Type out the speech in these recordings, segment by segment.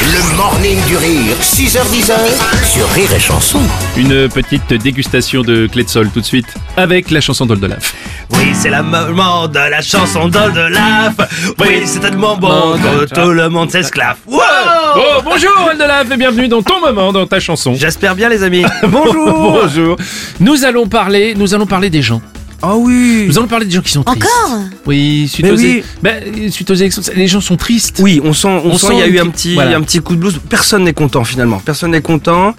Le morning du rire, 6h10 sur Rire et Chanson. Une petite dégustation de clé de sol tout de suite avec la chanson d'Oldelaf. Oui, c'est la moment de la chanson d'Oldelaf. Oui, c'est tellement bon que tout le monde s'esclave. Wow Oh, bonjour Oldelaf et bienvenue dans ton moment, dans ta chanson. J'espère bien les amis. Bonjour. Bonjour. Nous allons parler, nous allons parler des gens. Ah oui. Nous allons parler des gens qui sont tristes. Encore? Oui, suite Mais aux, oui. ben, suite aux élections, les gens sont tristes. Oui, on sent, on, On sent, il y a eu un petit, voilà. un petit coup de blues. Personne n'est content finalement. Personne n'est content.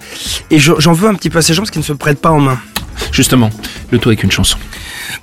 Et je- j'en veux un petit peu à ces gens parce qu'ils ne se prêtent pas en main. Justement, le tout avec une chanson.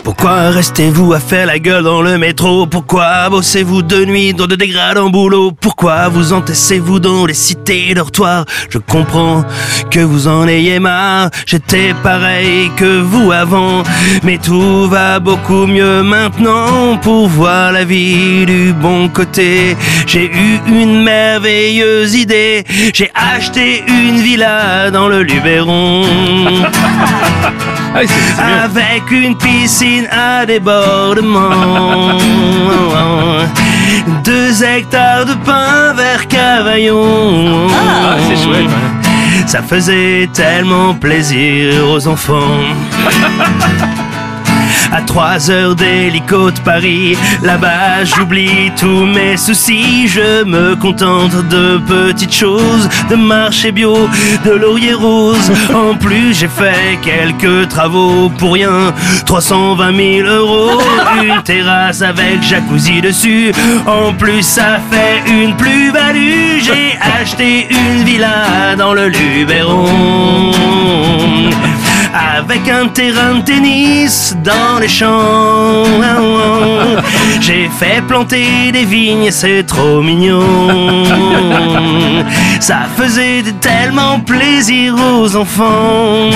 Pourquoi restez-vous à faire la gueule dans le métro? Pourquoi bossez-vous de nuit dans de dégradants boulots? Pourquoi vous entaissez-vous dans les cités dortoirs? Je comprends que vous en ayez marre. J'étais pareil que vous avant. Mais tout va beaucoup mieux maintenant Pour voir la vie du bon côté. J'ai eu une merveilleuse idée. J'ai acheté une villa dans le Luberon. Ah, avec une piscine à débordement. Deux hectares de pain vers Cavaillon. Ah, c'est chouette. ouais. Ça faisait tellement plaisir aux enfants. À trois heures d'hélico de Paris, là-bas j'oublie tous mes soucis, je me contente de petites choses, de marché bio, de laurier rose. En plus j'ai fait quelques travaux pour rien, 320 000 euros, une terrasse avec jacuzzi dessus. En plus ça fait une plus-value, j'ai acheté une villa dans le Luberon. Avec un terrain de tennis dans les champs. J'ai fait planter des vignes, c'est trop mignon. Ça faisait tellement plaisir aux enfants.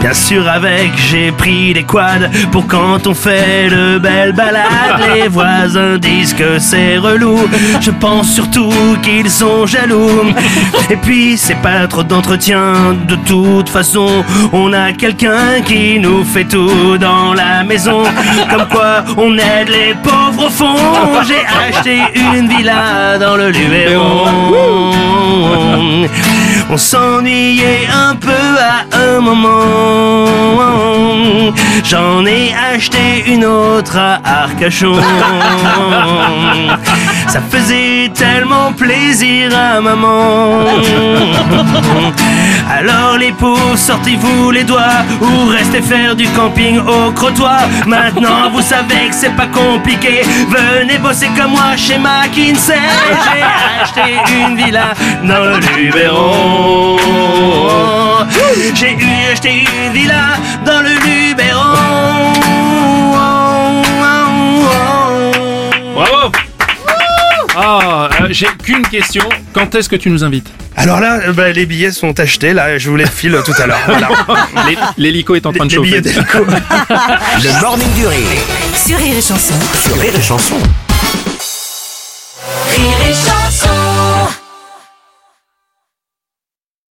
Bien sûr avec j'ai pris des quads pour quand on fait de belles balades Les voisins disent que c'est relou. Je pense surtout qu'ils sont jaloux. Et puis c'est pas trop d'entretien. De toute façon on a quelqu'un qui nous fait tout dans la maison. Comme quoi on aide les pauvres au fond. J'ai acheté une villa dans le Luberon on s'ennuyait un peu à un moment. J'en ai acheté une autre à Arcachon. Ça faisait tellement plaisir à maman. Alors les pauvres, sortez-vous les doigts ou restez faire du camping au crottoir. Maintenant vous savez que c'est pas compliqué. Venez bosser comme moi chez McKinsey. J'ai acheté une villa dans le Luberon. J'ai acheté une villa dans le Luberon. Ah, euh, j'ai qu'une question. Quand est-ce que tu nous invites Alors là, euh, bah, les billets sont achetés. Là, je vous les file tout à l'heure. Voilà. Les- L'hélico est en train de les chauffer. billets d'hélico. Le morning du rire Sur Rire et Chanson. sur Rire et Chanson. Rire et Chanson.